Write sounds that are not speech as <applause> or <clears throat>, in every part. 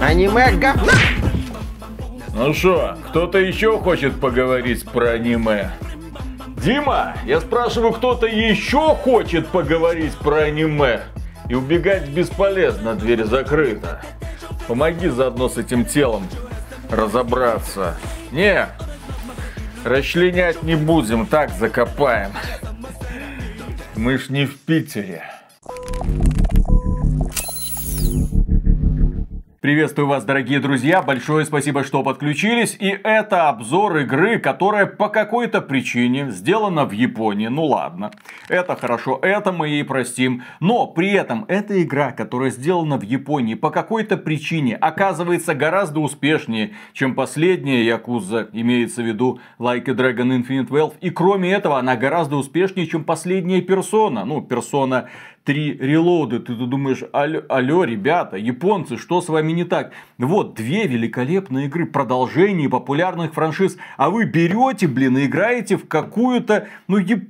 Аниме говно! Ну что, кто-то еще хочет поговорить про аниме? Дима, я спрашиваю, кто-то еще хочет поговорить про аниме? И убегать бесполезно, дверь закрыта. Помоги заодно с этим телом разобраться. Не, расчленять не будем, так закопаем. Мы ж не в Питере. Приветствую вас, дорогие друзья, большое спасибо, что подключились. И это обзор игры, которая по какой-то причине сделана в Японии. Ну ладно, это хорошо, это мы ей простим. Но при этом эта игра, которая сделана в Японии, по какой-то причине оказывается гораздо успешнее, чем последняя Якуза, имеется в виду Like a Dragon Infinite Wealth. И кроме этого, она гораздо успешнее, чем последняя персона. Ну, персона три релоды. Ты, думаешь, алло, ребята, японцы, что с вами не так? Вот, две великолепные игры, продолжение популярных франшиз. А вы берете, блин, и играете в какую-то, ну, яп...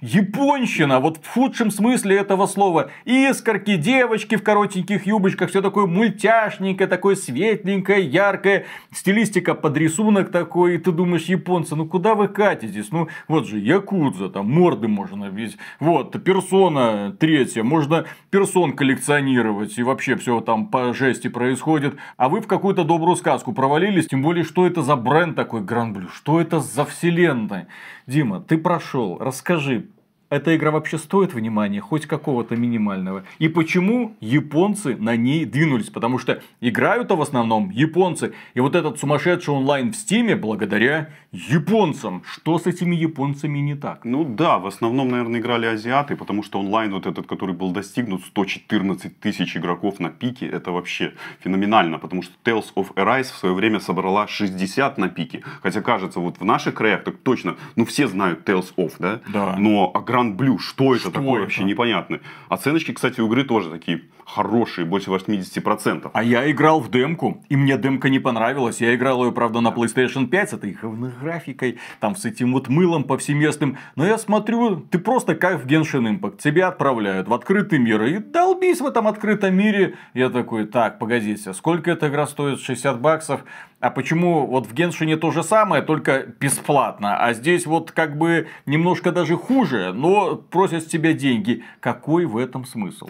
японщина, вот в худшем смысле этого слова. Искорки, девочки в коротеньких юбочках, все такое мультяшненькое, такое светленькое, яркое. Стилистика под рисунок такой, и ты думаешь, японцы, ну куда вы катитесь? Ну, вот же, Якудза, там морды можно видеть. Вот, персона третье, можно персон коллекционировать, и вообще все там по жести происходит. А вы в какую-то добрую сказку провалились, тем более, что это за бренд такой Гранблю, что это за вселенная. Дима, ты прошел, расскажи, эта игра вообще стоит внимания, хоть какого-то минимального. И почему японцы на ней двинулись? Потому что играют-то в основном японцы. И вот этот сумасшедший онлайн в стиме благодаря японцам. Что с этими японцами не так? Ну да, в основном, наверное, играли азиаты, потому что онлайн вот этот, который был достигнут, 114 тысяч игроков на пике, это вообще феноменально, потому что Tales of Arise в свое время собрала 60 на пике. Хотя кажется, вот в наших краях так точно, ну все знают Tales of, да? Да. Но а Grand Blue, что это Что такое это? вообще непонятно. Оценочки, кстати, у игры тоже такие хорошие, больше 80%. А я играл в демку, и мне демка не понравилась. Я играл ее, правда, на PlayStation 5 с этой графикой, там с этим вот мылом повсеместным. Но я смотрю, ты просто как в Genshin Impact. Тебя отправляют в открытый мир. И долбись в этом открытом мире. Я такой, так, погодите, сколько эта игра стоит? 60 баксов? А почему вот в Геншине то же самое, только бесплатно, а здесь вот как бы немножко даже хуже, но просят с тебя деньги. Какой в этом смысл?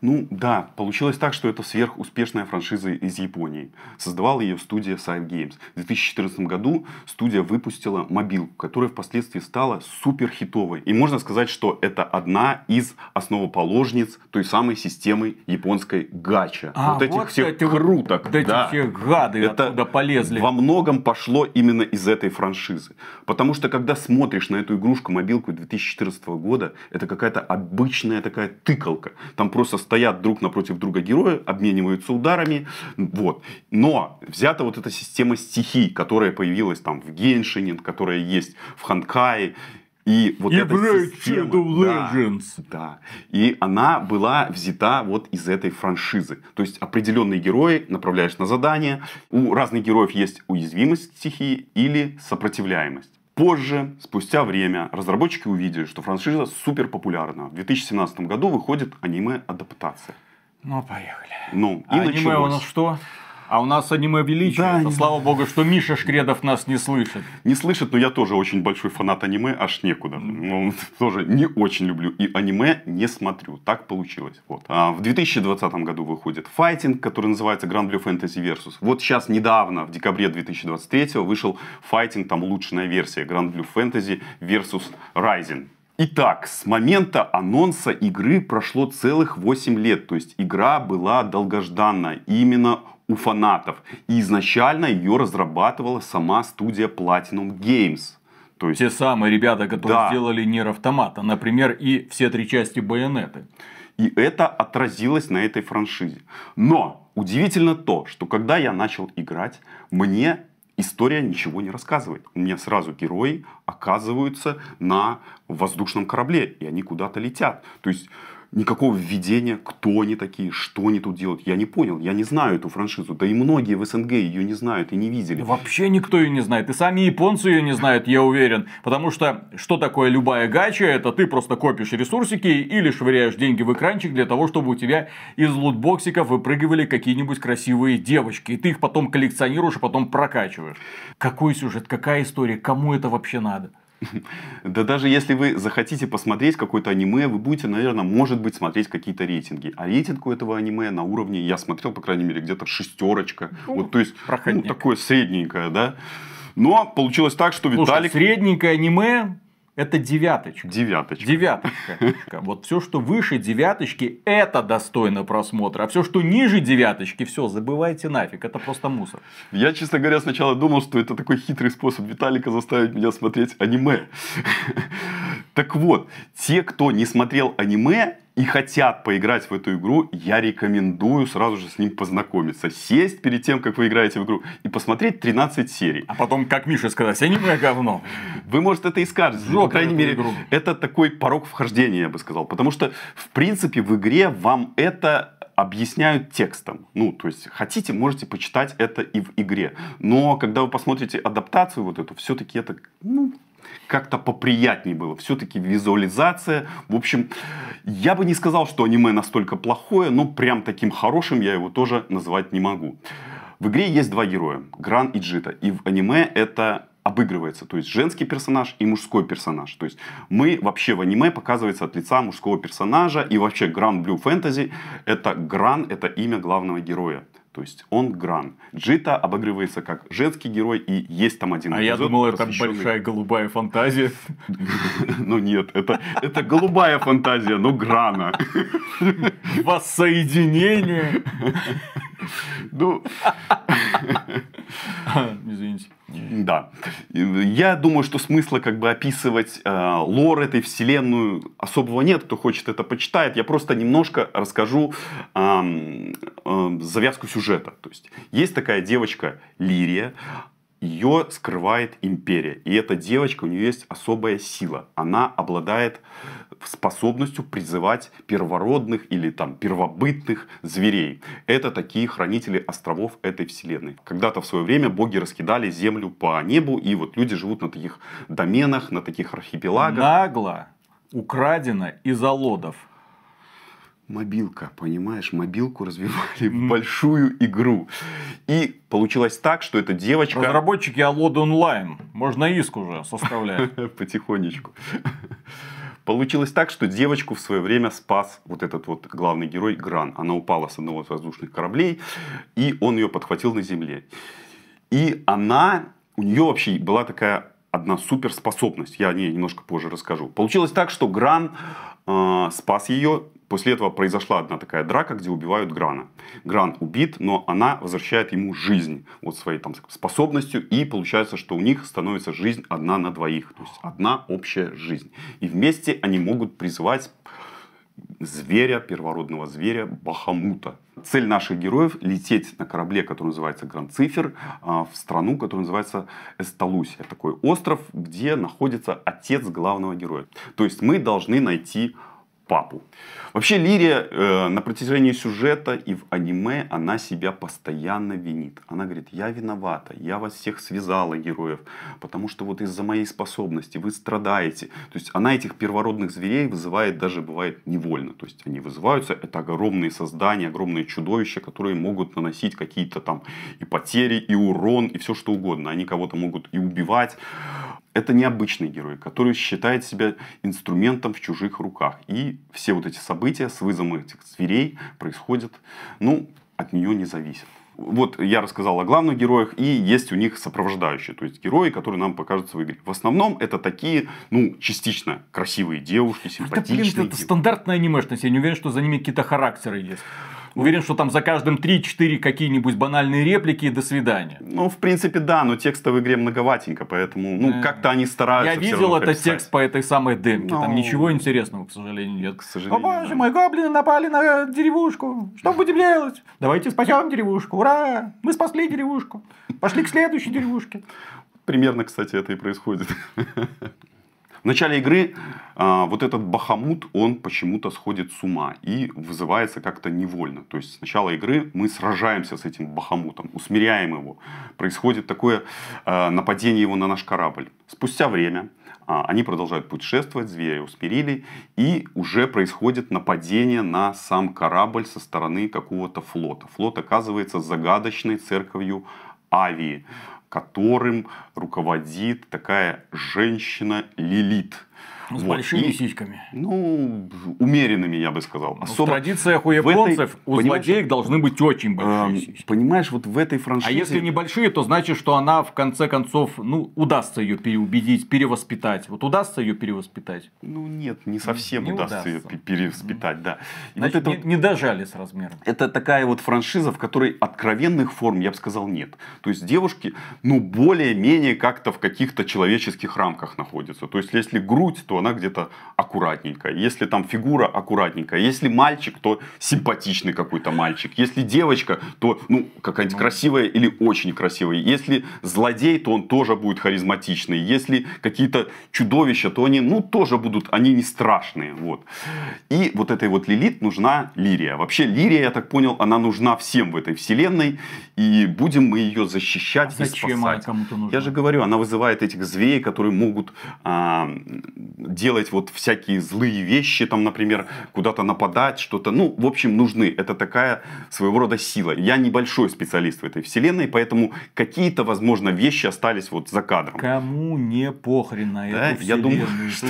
Ну да, получилось так, что это сверхуспешная франшиза из Японии. Создавала ее студия Side Games. В 2014 году студия выпустила мобилку, которая впоследствии стала супер хитовой. И можно сказать, что это одна из основоположниц той самой системы японской гача. А, вот этих вот всех эти круток. вот эти да. все гады оттуда полезли. Во многом пошло именно из этой франшизы. Потому что, когда смотришь на эту игрушку, мобилку 2014 года, это какая-то обычная такая тыкалка. Там просто стоят друг напротив друга герои, обмениваются ударами. Вот. Но взята вот эта система стихий, которая появилась там в Геншине, которая есть в Ханкае. И вот эта Играет система- Shadow да, Legends. да. И она была взята вот из этой франшизы. То есть определенные герои направляешь на задание. У разных героев есть уязвимость стихии или сопротивляемость. Позже, спустя время, разработчики увидели, что франшиза супер популярна. В 2017 году выходит аниме-адаптация. Ну, поехали. Ну, и А аниме у началось. нас что? А у нас аниме величие. Да, не- слава богу, что Миша Шкредов нас не слышит. Не слышит, но я тоже очень большой фанат аниме, аж некуда. Ну, тоже не очень люблю. И аниме не смотрю. Так получилось. Вот. А в 2020 году выходит файтинг, который называется Grand Blue Fantasy Versus. Вот сейчас недавно, в декабре 2023 вышел файтинг, там улучшенная версия Grand Blue Fantasy Versus Rising. Итак, с момента анонса игры прошло целых 8 лет. То есть игра была долгожданна именно у фанатов. И изначально ее разрабатывала сама студия Platinum Games. То есть Те самые ребята, которые Да. сделали Нир Автомата, например, и все три части Байонеты. И это отразилось на этой франшизе. Но удивительно то, что когда я начал играть, мне история ничего не рассказывает. У меня сразу герои оказываются на воздушном корабле, и они куда-то летят. То есть никакого введения, кто они такие, что они тут делают. Я не понял, я не знаю эту франшизу. Да и многие в СНГ ее не знают и не видели. Вообще никто ее не знает. И сами японцы ее не знают, я уверен. Потому что что такое любая гача? Это ты просто копишь ресурсики или швыряешь деньги в экранчик для того, чтобы у тебя из лутбоксиков выпрыгивали какие-нибудь красивые девочки. И ты их потом коллекционируешь, а потом прокачиваешь. Какой сюжет, какая история, кому это вообще надо? <laughs> Да даже если вы захотите посмотреть какое-то аниме, вы будете, наверное, может быть, смотреть какие-то рейтинги. А рейтинг у этого аниме на уровне, я смотрел, по крайней мере, где-то шестерочка. Ну, вот, то есть, ну, такое средненькое, да. Но получилось так, что Виталик... Слушай, средненькое аниме это девяточка. Девяточка. Девяточка. Вот все, что выше девяточки, это достойно просмотра. А все, что ниже девяточки, все, забывайте нафиг. Это просто мусор. Я, честно говоря, сначала думал, что это такой хитрый способ Виталика заставить меня смотреть аниме. Так вот, те, кто не смотрел аниме, и хотят поиграть в эту игру, я рекомендую сразу же с ним познакомиться. Сесть перед тем, как вы играете в игру, и посмотреть 13 серий. А потом, как Миша сказать, аниме говно. Вы, может, это и скажете. Жопа по крайней мере, игру. это такой порог вхождения, я бы сказал. Потому что, в принципе, в игре вам это объясняют текстом. Ну, то есть, хотите, можете почитать это и в игре. Но, когда вы посмотрите адаптацию вот эту, все-таки это, ну, как-то поприятнее было. Все-таки визуализация. В общем, я бы не сказал, что аниме настолько плохое, но прям таким хорошим я его тоже назвать не могу. В игре есть два героя, Гран и Джита. И в аниме это обыгрывается. То есть женский персонаж и мужской персонаж. То есть мы вообще в аниме показывается от лица мужского персонажа. И вообще Гран Blue Fantasy это Гран, это имя главного героя. То есть он Гран. Джита обыгрывается как женский герой, и есть там один А я думал, это большая голубая фантазия. <laughs> Ну нет, это, это голубая фантазия, но Грана. <laughs> Воссоединение. Ну, <laughs> извините. Да. Я думаю, что смысла как бы описывать э, лор этой вселенную особого нет. Кто хочет это почитает. Я просто немножко расскажу э, э, завязку сюжета. То есть есть такая девочка Лирия. Ее скрывает империя. И эта девочка, у нее есть особая сила. Она обладает способностью призывать первородных или там первобытных зверей. Это такие хранители островов этой вселенной. Когда-то в свое время боги раскидали землю по небу, и вот люди живут на таких доменах, на таких архипелагах. Нагло украдено из алодов. Мобилка, понимаешь, мобилку развивали в большую игру. И получилось так, что эта девочка... Разработчики Алоды онлайн. Можно иск уже составлять. <laughs> Потихонечку. Получилось так, что девочку в свое время спас вот этот вот главный герой Гран. Она упала с одного из воздушных кораблей, и он ее подхватил на земле. И она, у нее вообще была такая одна суперспособность. Я о ней немножко позже расскажу. Получилось так, что Гран э, спас ее После этого произошла одна такая драка, где убивают Грана. Гран убит, но она возвращает ему жизнь вот своей там способностью. И получается, что у них становится жизнь одна на двоих. То есть одна общая жизнь. И вместе они могут призывать зверя, первородного зверя Бахамута. Цель наших героев – лететь на корабле, который называется Гранд Цифер, а, в страну, которая называется Эсталусия. Такой остров, где находится отец главного героя. То есть мы должны найти папу. Вообще Лирия э, на протяжении сюжета и в аниме она себя постоянно винит. Она говорит, я виновата, я вас всех связала, героев, потому что вот из-за моей способности вы страдаете. То есть она этих первородных зверей вызывает даже бывает невольно. То есть они вызываются, это огромные создания, огромные чудовища, которые могут наносить какие-то там и потери, и урон, и все что угодно. Они кого-то могут и убивать. Это необычный герой, который считает себя инструментом в чужих руках. И все вот эти события с вызовом этих зверей происходят, ну, от нее не зависят. Вот я рассказал о главных героях, и есть у них сопровождающие, то есть герои, которые нам покажутся в игре. В основном это такие, ну, частично красивые девушки, симпатичные. Это, блин, это стандартная анимешность, я не уверен, что за ними какие-то характеры есть. Уверен, что там за каждым 3-4 какие-нибудь банальные реплики и до свидания. Ну, в принципе, да, но текста в игре многоватенько, поэтому, ну, э, как-то они стараются. Я видел этот прописать. текст по этой самой демке, но... там ну, ничего интересного, к сожалению, нет. К сожалению, О боже да. мой, гоблины напали на деревушку, что будем делать? Давайте спасем деревушку, ура! Мы спасли деревушку, пошли к следующей деревушке. Примерно, кстати, это и происходит. <laughs> В начале игры вот этот Бахамут, он почему-то сходит с ума и вызывается как-то невольно. То есть с начала игры мы сражаемся с этим Бахамутом, усмиряем его. Происходит такое а, нападение его на наш корабль. Спустя время а, они продолжают путешествовать, зверя усмирили, и уже происходит нападение на сам корабль со стороны какого-то флота. Флот оказывается загадочной церковью Авии, которым руководит такая женщина Лилит – с вот. большими и, сиськами. Ну, умеренными, я бы сказал. Ну, Особо в традициях у японцев этой, у злодеек должны быть очень большие э, сиськи. Понимаешь, вот в этой франшизе... А если небольшие, то значит, что она в конце концов, ну, удастся ее переубедить, перевоспитать. Вот удастся ее перевоспитать? Ну, нет, не совсем не удастся, удастся ее перевоспитать, да. И значит, вот это не, не дожали с размером. Это такая вот франшиза, в которой откровенных форм, я бы сказал, нет. То есть девушки, ну, более-менее как-то в каких-то человеческих рамках находятся. То есть, если грудь, то она где-то аккуратненькая. Если там фигура аккуратненькая. Если мальчик, то симпатичный какой-то мальчик. Если девочка, то ну, какая-нибудь ну. красивая или очень красивая. Если злодей, то он тоже будет харизматичный. Если какие-то чудовища, то они ну, тоже будут, они не страшные. Вот. И вот этой вот Лилит нужна Лирия. Вообще Лирия, я так понял, она нужна всем в этой вселенной. И будем мы ее защищать а зачем и спасать. Она кому-то нужна? Я же говорю, она вызывает этих зверей, которые могут а, делать вот всякие злые вещи, там, например, куда-то нападать, что-то. Ну, в общем, нужны. Это такая своего рода сила. Я небольшой специалист в этой вселенной, поэтому какие-то, возможно, вещи остались вот за кадром. Кому не похрен на да? эту Я думаю, <laughs> что...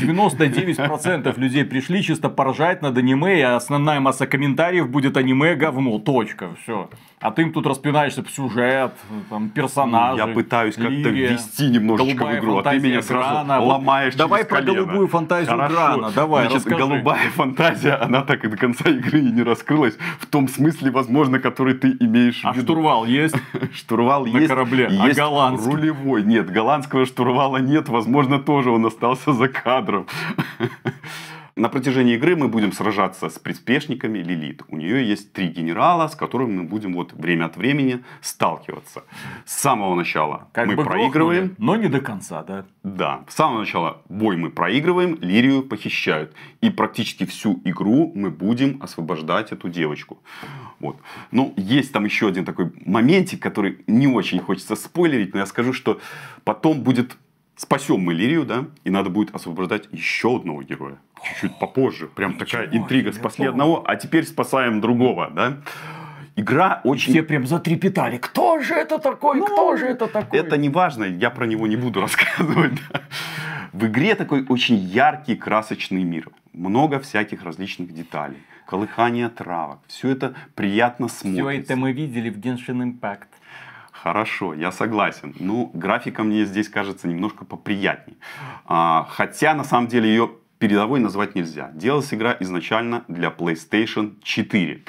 99% людей пришли чисто поражать над аниме, и основная масса комментариев будет аниме говно. Точка. Все. А ты им тут распинаешься в сюжет, там, персонажи. Я пытаюсь как-то ввести немножечко в игру, а ты меня сразу Грана. ломаешь Давай про колено. голубую фантазию Хорошо. Грана, давай, Значит, расскажи. голубая фантазия, она так и до конца игры и не раскрылась, в том смысле, возможно, который ты имеешь а в виду. А штурвал есть? <laughs> Штурвал есть. На корабле. А голландский? рулевой. Нет, голландского штурвала нет, возможно, тоже он остался за кадром. На протяжении игры мы будем сражаться с приспешниками Лилит. У нее есть три генерала, с которыми мы будем вот время от времени сталкиваться. С самого начала как мы проигрываем. Грохнули, но не до конца, да? Да. С самого начала бой мы проигрываем, Лирию похищают. И практически всю игру мы будем освобождать эту девочку. Вот. Ну, есть там еще один такой моментик, который не очень хочется спойлерить, но я скажу, что потом будет спасем мы Лирию, да, и надо будет освобождать еще одного героя. Чуть-чуть попозже. Прям Ничего, такая интрига. Спасли одного, а теперь спасаем другого, да. Игра очень... Все прям затрепетали. Кто же это такой? Ну, Кто же это такой? Это не важно, я про него не буду <laughs> рассказывать. Да. В игре такой очень яркий, красочный мир. Много всяких различных деталей. Колыхание травок. Все это приятно смотрится. Все это мы видели в Genshin Impact. Хорошо, я согласен. Ну, графика мне здесь кажется немножко поприятнее. А, хотя, на самом деле, ее передовой назвать нельзя. Делалась игра изначально для PlayStation 4.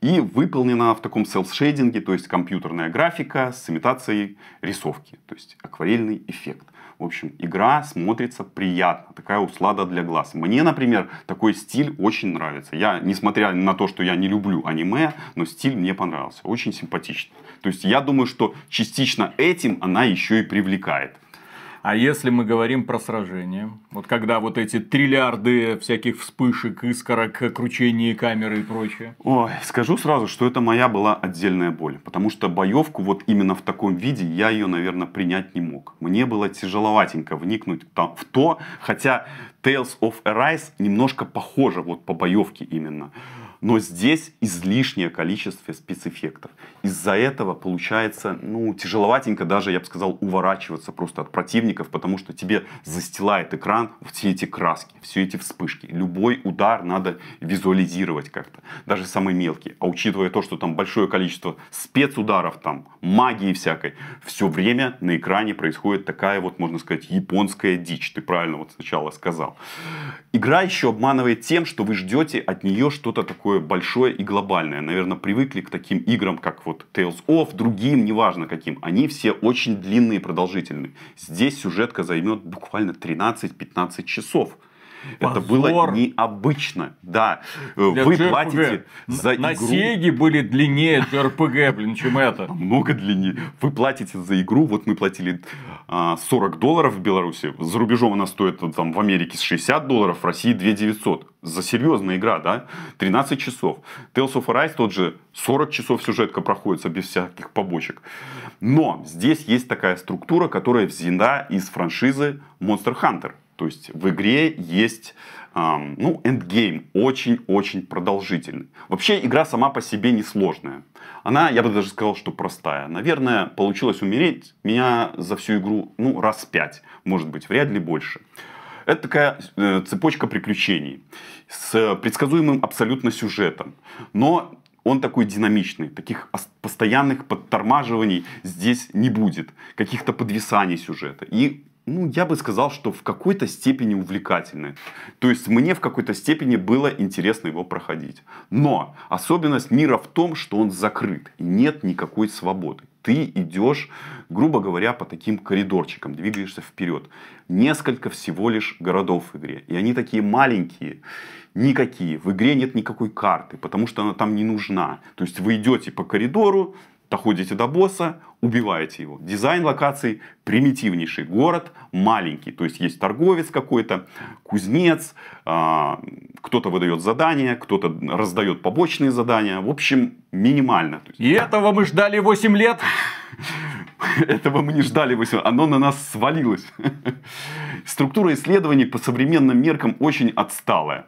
И выполнена в таком селф-шейдинге, то есть компьютерная графика с имитацией рисовки, то есть акварельный эффект. В общем, игра смотрится приятно, такая услада для глаз. Мне, например, такой стиль очень нравится. Я, несмотря на то, что я не люблю аниме, но стиль мне понравился, очень симпатичный. То есть я думаю, что частично этим она еще и привлекает. А если мы говорим про сражение, вот когда вот эти триллиарды всяких вспышек, искорок, кручения камеры и прочее? Ой, скажу сразу, что это моя была отдельная боль. Потому что боевку вот именно в таком виде я ее, наверное, принять не мог. Мне было тяжеловатенько вникнуть там, в то, хотя Tales of Arise немножко похоже вот по боевке именно. Но здесь излишнее количество спецэффектов. Из-за этого получается, ну, тяжеловатенько даже, я бы сказал, уворачиваться просто от противников, потому что тебе застилает экран все эти краски, все эти вспышки. Любой удар надо визуализировать как-то, даже самый мелкий. А учитывая то, что там большое количество спецударов, там, магии всякой, все время на экране происходит такая вот, можно сказать, японская дичь. Ты правильно вот сначала сказал. Игра еще обманывает тем, что вы ждете от нее что-то такое такое большое и глобальное. Наверное, привыкли к таким играм, как вот Tales of, другим, неважно каким. Они все очень длинные и продолжительные. Здесь сюжетка займет буквально 13-15 часов. Это было необычно. Да. Для Вы JRPG. платите за На игру... Сеге были длиннее JRPG, блин, чем это. Много длиннее. Вы платите за игру, вот мы платили 40 а, долларов в Беларуси, за рубежом она стоит там, в Америке 60 долларов, в России 2 900. За серьезная игра, да? 13 часов. Tales of Arise тот же 40 часов сюжетка проходится без всяких побочек. Но здесь есть такая структура, которая взята из франшизы Monster Hunter. То есть в игре есть эм, ну, эндгейм очень-очень продолжительный. Вообще игра сама по себе несложная. Она, я бы даже сказал, что простая. Наверное, получилось умереть меня за всю игру ну, раз пять, может быть, вряд ли больше. Это такая э, цепочка приключений с предсказуемым абсолютно сюжетом. Но он такой динамичный. Таких постоянных подтормаживаний здесь не будет. Каких-то подвисаний сюжета. И ну, я бы сказал, что в какой-то степени увлекательный. То есть мне в какой-то степени было интересно его проходить. Но особенность мира в том, что он закрыт. И нет никакой свободы. Ты идешь, грубо говоря, по таким коридорчикам, двигаешься вперед. Несколько всего лишь городов в игре. И они такие маленькие, никакие. В игре нет никакой карты, потому что она там не нужна. То есть вы идете по коридору, доходите до босса, убиваете его. Дизайн локаций примитивнейший. Город маленький. То есть есть торговец какой-то, кузнец, а, кто-то выдает задания, кто-то раздает побочные задания. В общем, минимально. И этого мы ждали 8 лет. <laughs> Этого мы не ждали 8 Оно на нас свалилось. <laughs> Структура исследований по современным меркам очень отсталая.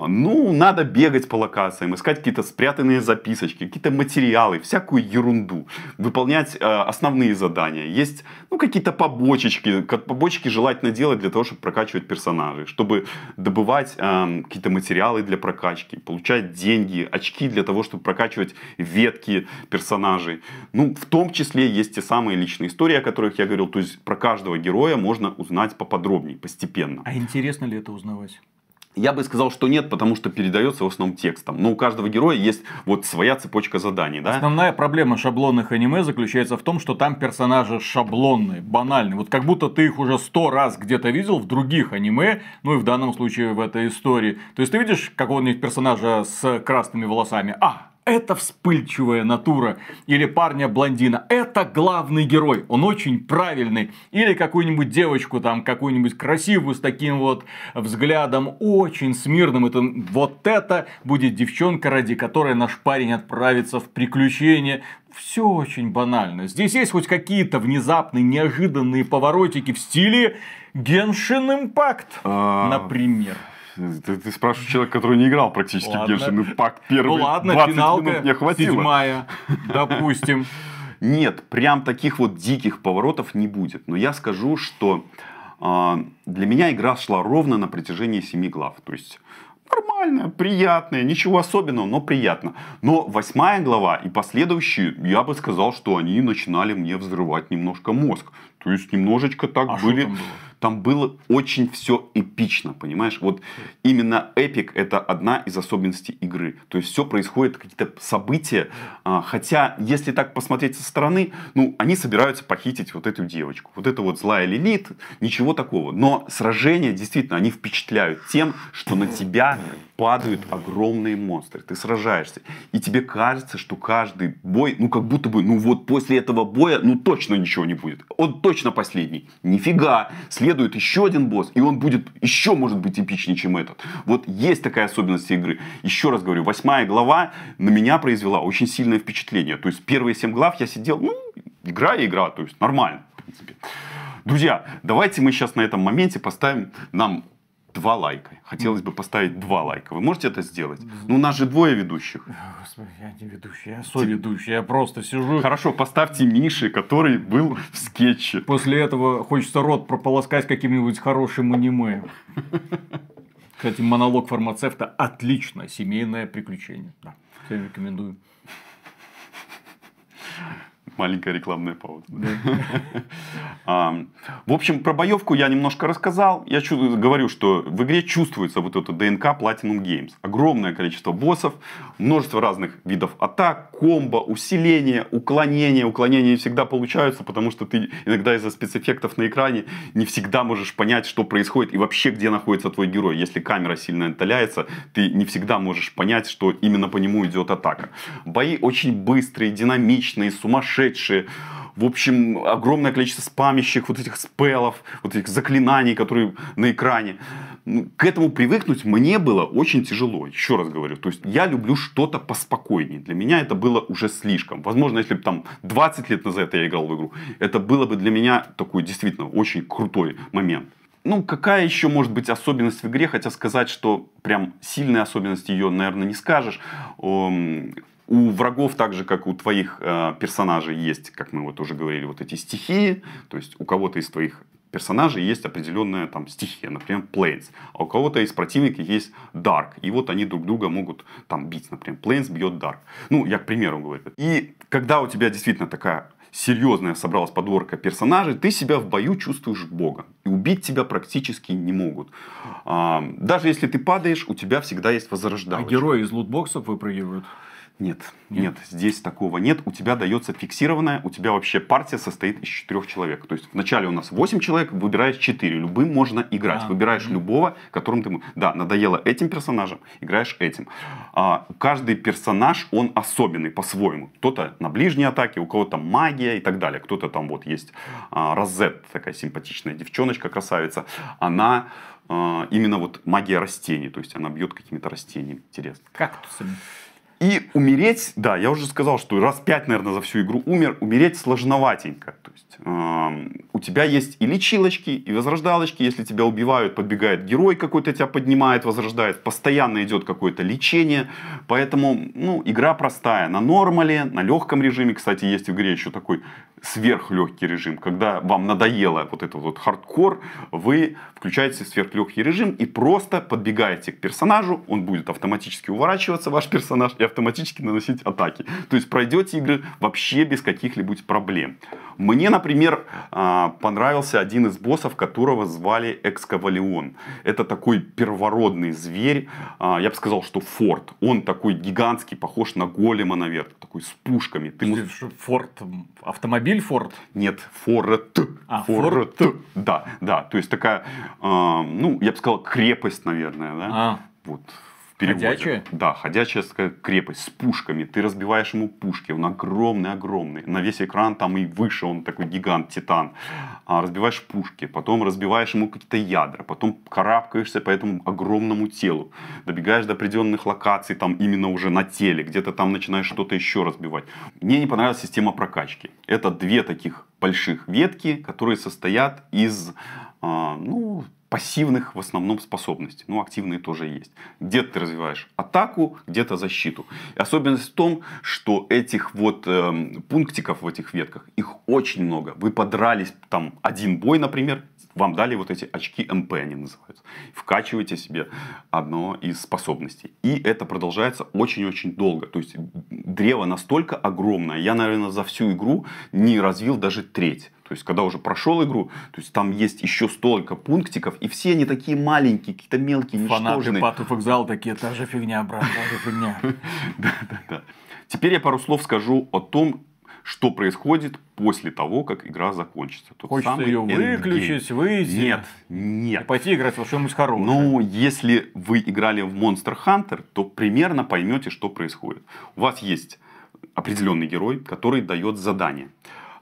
Ну, надо бегать по локациям, искать какие-то спрятанные записочки, какие-то материалы, всякую ерунду. Выполнять э, основные задания. Есть ну, какие-то побочечки. Побочки желательно делать для того, чтобы прокачивать персонажей. Чтобы добывать э, какие-то материалы для прокачки. Получать деньги, очки для того, чтобы прокачивать ветки персонажей. Ну, в том числе есть те самые личные истории, о которых я говорил. То есть про каждого героя можно узнать поподробнее, постепенно. А интересно ли это узнавать? Я бы сказал, что нет, потому что передается в основном текстом. Но у каждого героя есть вот своя цепочка заданий. Да? Основная проблема шаблонных аниме заключается в том, что там персонажи шаблонные, банальные. Вот как будто ты их уже сто раз где-то видел в других аниме, ну и в данном случае в этой истории. То есть ты видишь какого-нибудь персонажа с красными волосами, а, это вспыльчивая натура. Или парня-блондина. Это главный герой. Он очень правильный. Или какую-нибудь девочку там, какую-нибудь красивую с таким вот взглядом, очень смирным. Это, вот это будет девчонка, ради которой наш парень отправится в приключения. Все очень банально. Здесь есть хоть какие-то внезапные, неожиданные поворотики в стиле Genshin Impact, а, например. Ты, ты спрашиваешь человека, который не играл практически ладно. в Genshin Impact первый ну, ладно, 20 финалка, минут не хватило. Седьмая, допустим. Нет, прям таких вот диких поворотов не будет. Но я скажу, что э, для меня игра шла ровно на протяжении семи глав. То есть нормальная, приятная, ничего особенного, но приятно. Но восьмая глава и последующие, я бы сказал, что они начинали мне взрывать немножко мозг. То есть немножечко так а были там было очень все эпично, понимаешь? Вот именно эпик это одна из особенностей игры. То есть все происходит, какие-то события. А, хотя, если так посмотреть со стороны, ну, они собираются похитить вот эту девочку. Вот это вот злая Лилит, ничего такого. Но сражения, действительно, они впечатляют тем, что на тебя падают огромные монстры. Ты сражаешься. И тебе кажется, что каждый бой, ну, как будто бы, ну, вот после этого боя, ну, точно ничего не будет. Он точно последний. Нифига. Следует еще один босс, и он будет еще, может быть, эпичнее, чем этот. Вот есть такая особенность игры. Еще раз говорю, восьмая глава на меня произвела очень сильное впечатление. То есть, первые семь глав я сидел, ну, игра и игра, то есть, нормально, в принципе. Друзья, давайте мы сейчас на этом моменте поставим нам два лайка. Хотелось бы поставить два лайка. Вы можете это сделать? Ну, у нас же двое ведущих. Господи, я не ведущий, я соведущий. Я просто сижу. Хорошо, поставьте Миши, который был в скетче. После этого хочется рот прополоскать каким-нибудь хорошим аниме. Кстати, монолог фармацевта отлично. Семейное приключение. Да, всем рекомендую. Маленькая рекламная пауза. <laughs> В общем, про боевку я немножко рассказал. Я говорю, что в игре чувствуется вот это ДНК Platinum Games. Огромное количество боссов, множество разных видов атак, комбо, усиления, уклонения. Уклонения не всегда получаются, потому что ты иногда из-за спецэффектов на экране не всегда можешь понять, что происходит и вообще где находится твой герой. Если камера сильно отдаляется, ты не всегда можешь понять, что именно по нему идет атака. Бои очень быстрые, динамичные, сумасшедшие. В общем, огромное количество спамящих вот этих спелов, вот этих заклинаний, которые на экране. Ну, к этому привыкнуть мне было очень тяжело. Еще раз говорю, то есть я люблю что-то поспокойнее. Для меня это было уже слишком. Возможно, если бы там 20 лет назад я играл в игру, это было бы для меня такой действительно очень крутой момент. Ну, какая еще может быть особенность в игре? Хотя сказать, что прям сильная особенность ее, наверное, не скажешь. У врагов, так же как у твоих э, персонажей, есть, как мы вот уже говорили, вот эти стихии. То есть у кого-то из твоих персонажей есть определенная там стихия, например, Planes. А у кого-то из противников есть Dark. И вот они друг друга могут там бить. Например, Planes бьет Dark. Ну, я к примеру говорю. И когда у тебя действительно такая серьезная собралась подборка персонажей, ты себя в бою чувствуешь богом. И убить тебя практически не могут. А, даже если ты падаешь, у тебя всегда есть возрождалочка. А герои из лутбоксов выпрыгивают? Нет, нет, нет, здесь такого нет. У тебя дается фиксированная, у тебя вообще партия состоит из четырех человек. То есть вначале у нас 8 человек, выбираешь 4. Любым можно играть. А, Выбираешь угу. любого, которым ты... Да, надоело этим персонажем, играешь этим. А, каждый персонаж, он особенный по-своему. Кто-то на ближней атаке, у кого-то магия и так далее. Кто-то там вот есть а, Розет, такая симпатичная девчоночка, красавица. Она а, именно вот магия растений. То есть она бьет какими-то растениями. Интересно. Кактусами. И умереть, да, я уже сказал, что раз пять, наверное, за всю игру умер, умереть сложноватенько. То есть э, у тебя есть и лечилочки, и возрождалочки. Если тебя убивают, подбегает герой какой-то, тебя поднимает, возрождает. Постоянно идет какое-то лечение. Поэтому, ну, игра простая. На нормале, на легком режиме. Кстати, есть в игре еще такой сверхлегкий режим. Когда вам надоело вот этот вот хардкор, вы включаете сверхлегкий режим и просто подбегаете к персонажу. Он будет автоматически уворачиваться, ваш персонаж, и автоматически наносить атаки. То есть пройдете игры вообще без каких-либо проблем. Мне, например, а, понравился один из боссов, которого звали Экскавалион. Это такой первородный зверь. А, я бы сказал, что Форд. Он такой гигантский, похож на голема, наверное. Такой с пушками. Ты... Форд, автомобиль Форд? Нет, Форд. А. Форд. Да, да. То есть такая, а, ну, я бы сказал, крепость, наверное. Да? А. Вот переводе. Ходячая? Да, ходячая крепость с пушками. Ты разбиваешь ему пушки, он огромный-огромный. На весь экран там и выше он такой гигант, титан. А, разбиваешь пушки, потом разбиваешь ему какие-то ядра, потом карабкаешься по этому огромному телу. Добегаешь до определенных локаций, там именно уже на теле, где-то там начинаешь что-то еще разбивать. Мне не понравилась система прокачки. Это две таких больших ветки, которые состоят из, а, ну, пассивных в основном способностей. Ну, активные тоже есть. Где-то ты развиваешь атаку, где-то защиту. И особенность в том, что этих вот э, пунктиков в этих ветках, их очень много. Вы подрались там один бой, например, вам дали вот эти очки МП, они называются. Вкачиваете себе одно из способностей. И это продолжается очень-очень долго. То есть древо настолько огромное, я, наверное, за всю игру не развил даже треть. То есть, когда уже прошел игру, то есть там есть еще столько пунктиков, и все они такие маленькие, какие-то мелкие, ничтожные. Фанаты of такие, та же фигня, брат, та же фигня. <laughs> Да, да, да. Теперь я пару слов скажу о том, что происходит после того, как игра закончится. Тот Хочется ее выключить, выйти. Нет, нет. И пойти играть во что-нибудь хорошее. Ну, если вы играли в Monster Hunter, то примерно поймете, что происходит. У вас есть определенный герой, который дает задание.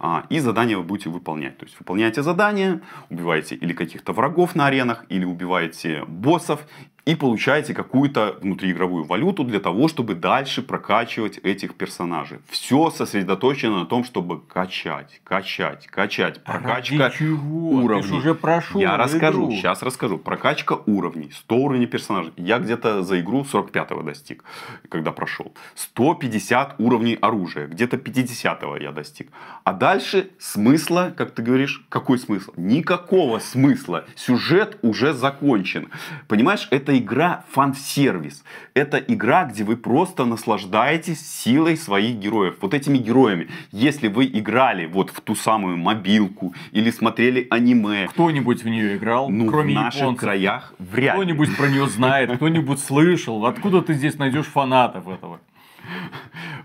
А, и задание вы будете выполнять. То есть выполняете задание, убиваете или каких-то врагов на аренах, или убиваете боссов, и получаете какую-то внутриигровую валюту для того, чтобы дальше прокачивать этих персонажей. Все сосредоточено на том, чтобы качать, качать, качать. Прокачка уровней. Ты уже прошел Я расскажу, игру. сейчас расскажу. Прокачка уровней, 100 уровней персонажей. Я где-то за игру 45-го достиг, когда прошел. 150 уровней оружия, где-то 50-го я достиг. А дальше смысла, как ты говоришь, какой смысл? Никакого смысла. Сюжет уже закончен. Понимаешь, это Это игра фан-сервис. Это игра, где вы просто наслаждаетесь силой своих героев. Вот этими героями. Если вы играли вот в ту самую мобилку или смотрели аниме. Кто-нибудь в нее играл, ну, кроме в наших японцев? краях вряд ли. Кто-нибудь про нее знает, кто-нибудь слышал. Откуда ты здесь найдешь фанатов этого?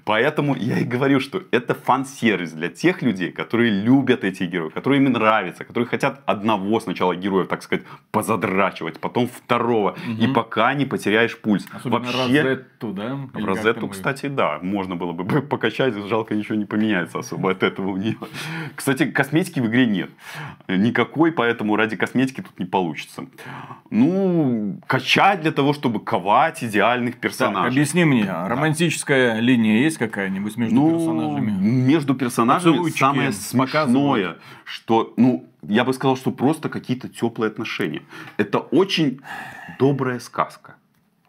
Поэтому я и говорю, что это фан-сервис для тех людей, которые любят эти герои, которые им нравятся, которые хотят одного сначала героя, так сказать, позадрачивать, потом второго, угу. и пока не потеряешь пульс. Особенно Вообще, Розетту, да? Или Розетту, кстати, да, можно было бы <laughs> покачать, жалко, ничего не поменяется особо от этого у нее. Кстати, косметики в игре нет. Никакой, поэтому ради косметики тут не получится. Ну, качать для того, чтобы ковать идеальных персонажей. Так, объясни мне, романтическая линия есть какая-нибудь между ну, персонажами? Между персонажами Поцелуйчики самое смешное, что, ну, я бы сказал, что просто какие-то теплые отношения. Это очень добрая сказка.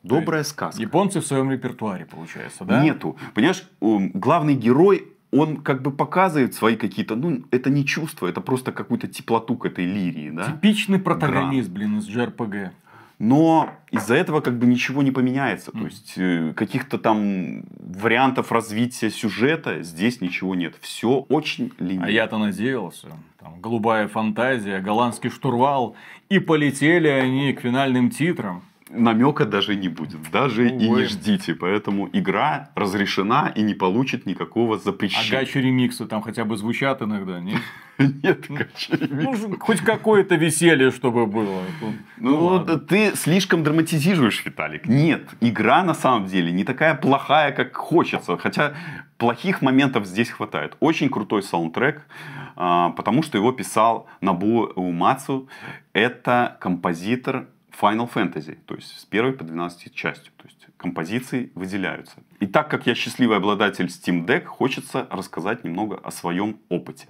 Добрая сказка. Японцы в своем репертуаре, получается, да? Нету. Понимаешь, главный герой он как бы показывает свои какие-то, ну, это не чувства, это просто какую-то теплоту к этой лирии, да? Типичный протагонист, Гран. блин, из JRPG. Но из-за этого как бы ничего не поменяется. То есть э, каких-то там вариантов развития сюжета здесь ничего нет. Все очень линейно. А я-то надеялся. Там, голубая фантазия, голландский штурвал. И полетели они к финальным титрам намека даже не будет, даже Ой. и не ждите. Поэтому игра разрешена и не получит никакого запрещения. А гачи ремиксы там хотя бы звучат иногда, <laughs> нет? Нет, гачи Ну, хоть какое-то веселье, чтобы было. Ну, ну ты слишком драматизируешь, Виталик. Нет, игра на самом деле не такая плохая, как хочется. Хотя плохих моментов здесь хватает. Очень крутой саундтрек, а, потому что его писал Набу Умацу. Это композитор Final Fantasy, то есть с первой по 12 частью. То есть композиции выделяются. И так как я счастливый обладатель Steam Deck, хочется рассказать немного о своем опыте.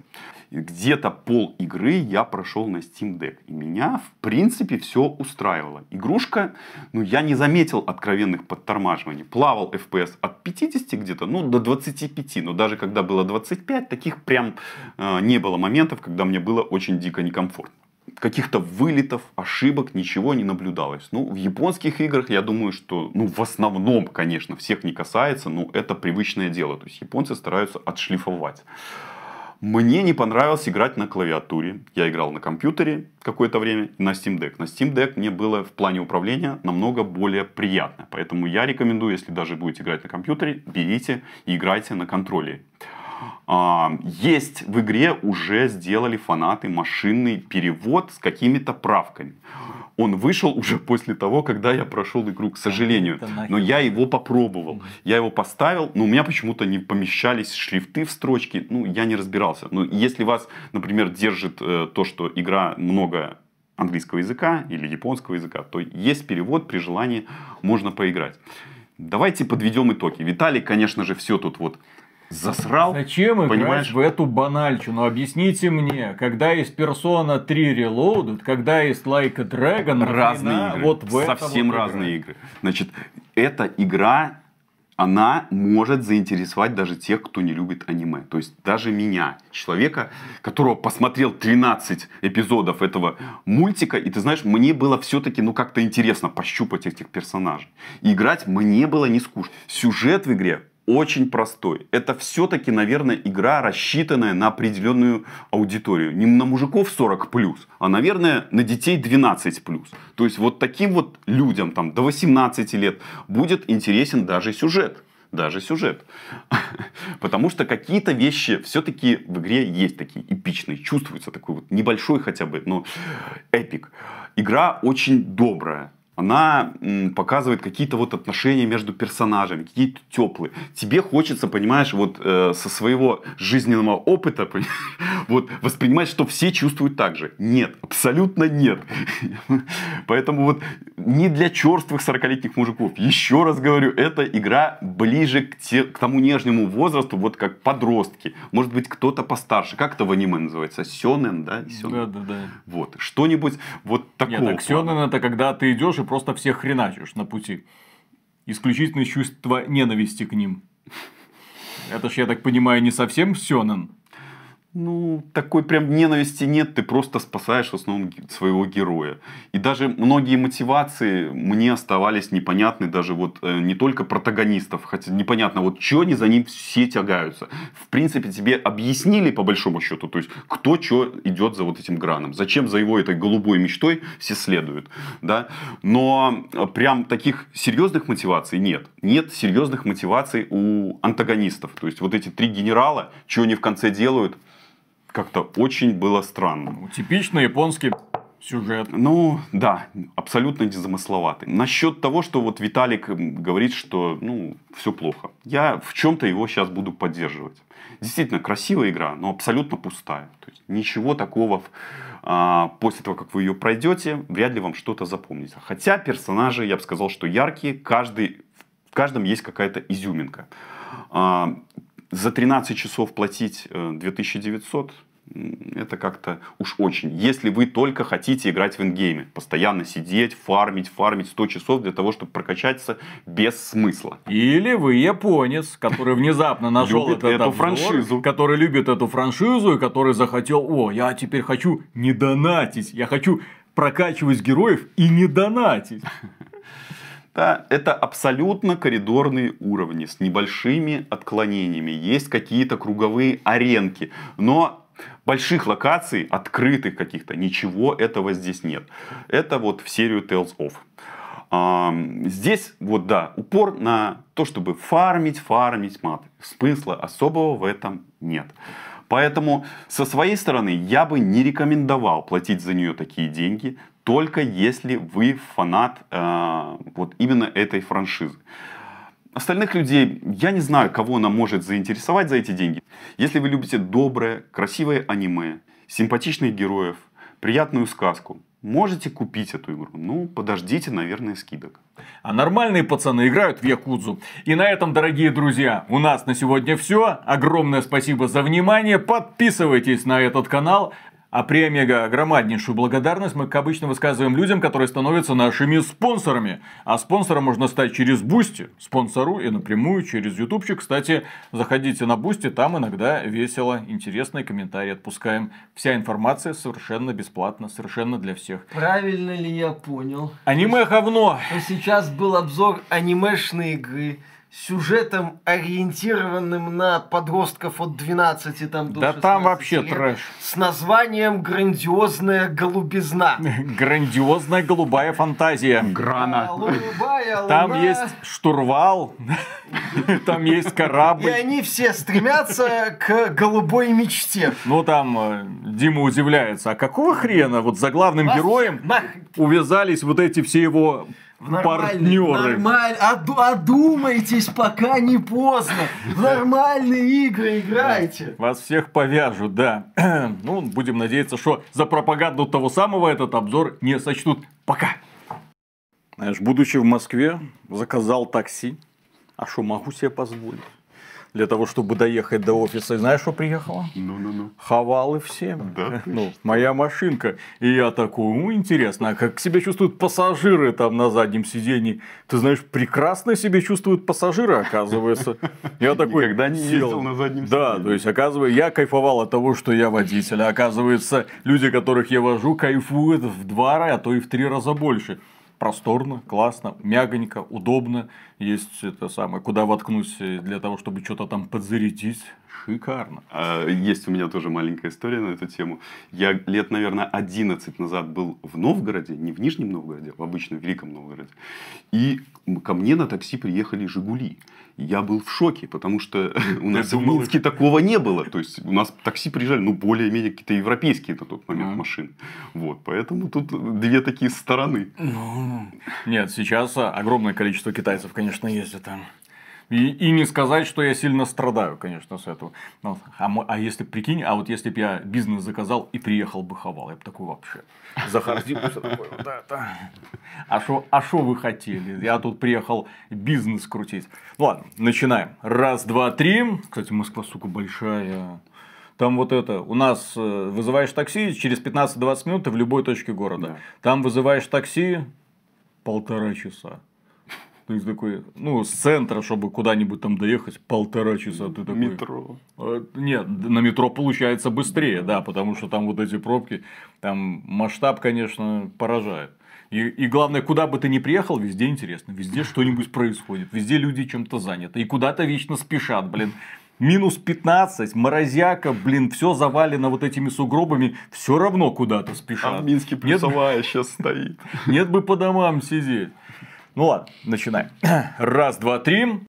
Где-то пол игры я прошел на Steam Deck. И меня, в принципе, все устраивало. Игрушка, ну, я не заметил откровенных подтормаживаний. Плавал FPS от 50 где-то, ну, до 25. Но даже когда было 25, таких прям э, не было моментов, когда мне было очень дико некомфортно каких-то вылетов, ошибок, ничего не наблюдалось. Ну, в японских играх, я думаю, что, ну, в основном, конечно, всех не касается, но это привычное дело. То есть, японцы стараются отшлифовать. Мне не понравилось играть на клавиатуре. Я играл на компьютере какое-то время на Steam Deck. На Steam Deck мне было в плане управления намного более приятно. Поэтому я рекомендую, если даже будете играть на компьютере, берите и играйте на контроле. А, есть в игре уже сделали фанаты машинный перевод с какими-то правками. Он вышел уже после того, когда я прошел игру, к сожалению. Но я его попробовал. Я его поставил, но у меня почему-то не помещались шрифты в строчке. Ну, я не разбирался. Но если вас, например, держит э, то, что игра много английского языка или японского языка, то есть перевод, при желании можно поиграть. Давайте подведем итоги. Виталий, конечно же, все тут вот засрал. Зачем понимаешь? играть в эту банальчину? Объясните мне, когда есть Persona 3 Reloaded, когда есть Like a Dragon, разные игры. Вот в Совсем вот разные игры. Значит, эта игра она может заинтересовать даже тех, кто не любит аниме. То есть даже меня, человека, которого посмотрел 13 эпизодов этого мультика, и ты знаешь, мне было все-таки ну как-то интересно пощупать этих персонажей. И играть мне было не скучно. Сюжет в игре очень простой. Это все-таки, наверное, игра, рассчитанная на определенную аудиторию. Не на мужиков 40 плюс, а, наверное, на детей 12 плюс. То есть вот таким вот людям там до 18 лет будет интересен даже сюжет. Даже сюжет. <laughs> Потому что какие-то вещи все-таки в игре есть такие эпичные. Чувствуется такой вот небольшой хотя бы, но эпик. Игра очень добрая она показывает какие-то вот отношения между персонажами, какие-то теплые. Тебе хочется, понимаешь, вот э, со своего жизненного опыта <laughs> вот воспринимать, что все чувствуют так же. Нет, абсолютно нет. <laughs> Поэтому вот не для черствых 40-летних мужиков. Еще раз говорю, эта игра ближе к, те, к тому нежному возрасту, вот как подростки. Может быть, кто-то постарше. Как это в аниме называется? Сёнэн, да? Сёнэн. Да, да, да. Вот. Что-нибудь вот такого. Нет, так Сёнэн это когда ты идешь и просто всех хреначишь на пути. Исключительно чувство ненависти к ним. Это ж, я так понимаю, не совсем Сёнэн. Ну, такой прям ненависти нет, ты просто спасаешь в основном своего героя. И даже многие мотивации мне оставались непонятны, даже вот э, не только протагонистов, хотя непонятно, вот что они за ним все тягаются. В принципе, тебе объяснили по большому счету, то есть, кто что идет за вот этим граном, зачем за его этой голубой мечтой все следуют, да. Но э, прям таких серьезных мотиваций нет. Нет серьезных мотиваций у антагонистов. То есть, вот эти три генерала, что они в конце делают – как-то очень было странно. Ну, типичный японский сюжет. Ну, да, абсолютно незамысловатый. Насчет того, что вот Виталик говорит, что, ну, все плохо. Я в чем-то его сейчас буду поддерживать. Действительно, красивая игра, но абсолютно пустая. То есть, ничего такого а, после того, как вы ее пройдете, вряд ли вам что-то запомнится. Хотя персонажи, я бы сказал, что яркие, каждый, в каждом есть какая-то изюминка. А, за 13 часов платить 2900 э, это как-то уж очень. Если вы только хотите играть в ингейме, постоянно сидеть, фармить, фармить 100 часов для того, чтобы прокачаться без смысла. Или вы японец, который внезапно <laughs> нашел эту франшизу, который любит эту франшизу и который захотел, о, я теперь хочу не донатить, я хочу прокачивать героев и не донатить. <laughs> Да, это абсолютно коридорные уровни с небольшими отклонениями. Есть какие-то круговые аренки. Но больших локаций, открытых каких-то, ничего этого здесь нет. Это вот в серию Tales of. А, здесь вот да, упор на то, чтобы фармить, фармить мат. Смысла особого в этом нет. Поэтому со своей стороны я бы не рекомендовал платить за нее такие деньги только если вы фанат э, вот именно этой франшизы. Остальных людей, я не знаю, кого она может заинтересовать за эти деньги. Если вы любите доброе, красивое аниме, симпатичных героев, приятную сказку, можете купить эту игру. Ну, подождите, наверное, скидок. А нормальные пацаны играют в Якудзу. И на этом, дорогие друзья, у нас на сегодня все. Огромное спасибо за внимание. Подписывайтесь на этот канал. А премия громаднейшую благодарность мы, как обычно, высказываем людям, которые становятся нашими спонсорами. А спонсором можно стать через Бусти, спонсору и напрямую через Ютубчик. Кстати, заходите на Бусти, там иногда весело, интересные комментарии отпускаем. Вся информация совершенно бесплатна, совершенно для всех. Правильно ли я понял? Аниме говно. Сейчас был обзор анимешной игры сюжетом, ориентированным на подростков от 12 там, до Да там вообще лет, трэш. С названием «Грандиозная голубизна». <laughs> Грандиозная голубая фантазия. Грана. Голубая <laughs> Там есть штурвал, <laughs> там есть корабль. И они все стремятся к голубой мечте. Ну там э, Дима удивляется, а какого хрена вот за главным героем увязались вот эти все его партнеры. Нормально. Оду, одумайтесь, пока не поздно. В нормальные игры играйте. Вас всех повяжут, да. <clears throat> ну, будем надеяться, что за пропаганду того самого этот обзор не сочтут. Пока. Знаешь, будучи в Москве, заказал такси. А что могу себе позволить? Для того, чтобы доехать до офиса. И знаешь, что приехало? Ну-ну-ну. Хавалы всем. Да? <laughs> Ну, моя машинка. И я такой, ну, интересно, а как себя чувствуют пассажиры там на заднем сидении? Ты знаешь, прекрасно себя чувствуют пассажиры, оказывается. <laughs> Я такой Никогда не ездил на заднем сидении. Да, то есть, оказывается, я кайфовал от того, что я водитель. А оказывается, люди, которых я вожу, кайфуют в два, а то и в три раза больше просторно, классно, мягонько, удобно. Есть это самое, куда воткнуть для того, чтобы что-то там подзарядить. Шикарно. А, есть у меня тоже маленькая история на эту тему. Я лет, наверное, 11 назад был в Новгороде, не в Нижнем Новгороде, а в обычном Великом Новгороде. И ко мне на такси приехали «Жигули». Я был в шоке, потому что <laughs> у нас в Минске такого не было. То есть, у нас такси приезжали, ну, более-менее какие-то европейские на тот момент машины. Вот, поэтому тут две такие стороны. Ну, нет, сейчас огромное количество китайцев, конечно, ездят там. И, и не сказать, что я сильно страдаю, конечно, с этого. Ну, а, а если прикинь, а вот если бы я бизнес заказал и приехал бы хавал, я бы такой вообще захардил. А что а шо вы хотели? Я тут приехал бизнес крутить. Ну, ладно, начинаем. Раз, два, три. Кстати, Москва, сука, большая. Там вот это, у нас э, вызываешь такси, через 15-20 минут ты в любой точке города. Да. Там вызываешь такси полтора часа. Ты такой, ну, с центра, чтобы куда-нибудь там доехать, полтора часа. Ты такой, Метро. «А, Нет, на метро получается быстрее, да, потому что там вот эти пробки, там масштаб, конечно, поражает. И, и главное, куда бы ты ни приехал, везде интересно, везде что-нибудь происходит, везде люди чем-то заняты, и куда-то вечно спешат, блин. Минус 15, морозяка, блин, все завалено вот этими сугробами, все равно куда-то А спешат. в Минске Нет, плюсовая сейчас стоит. нет бы по домам сидеть. Ну ладно, начинаем. <clears throat> Раз, два, три.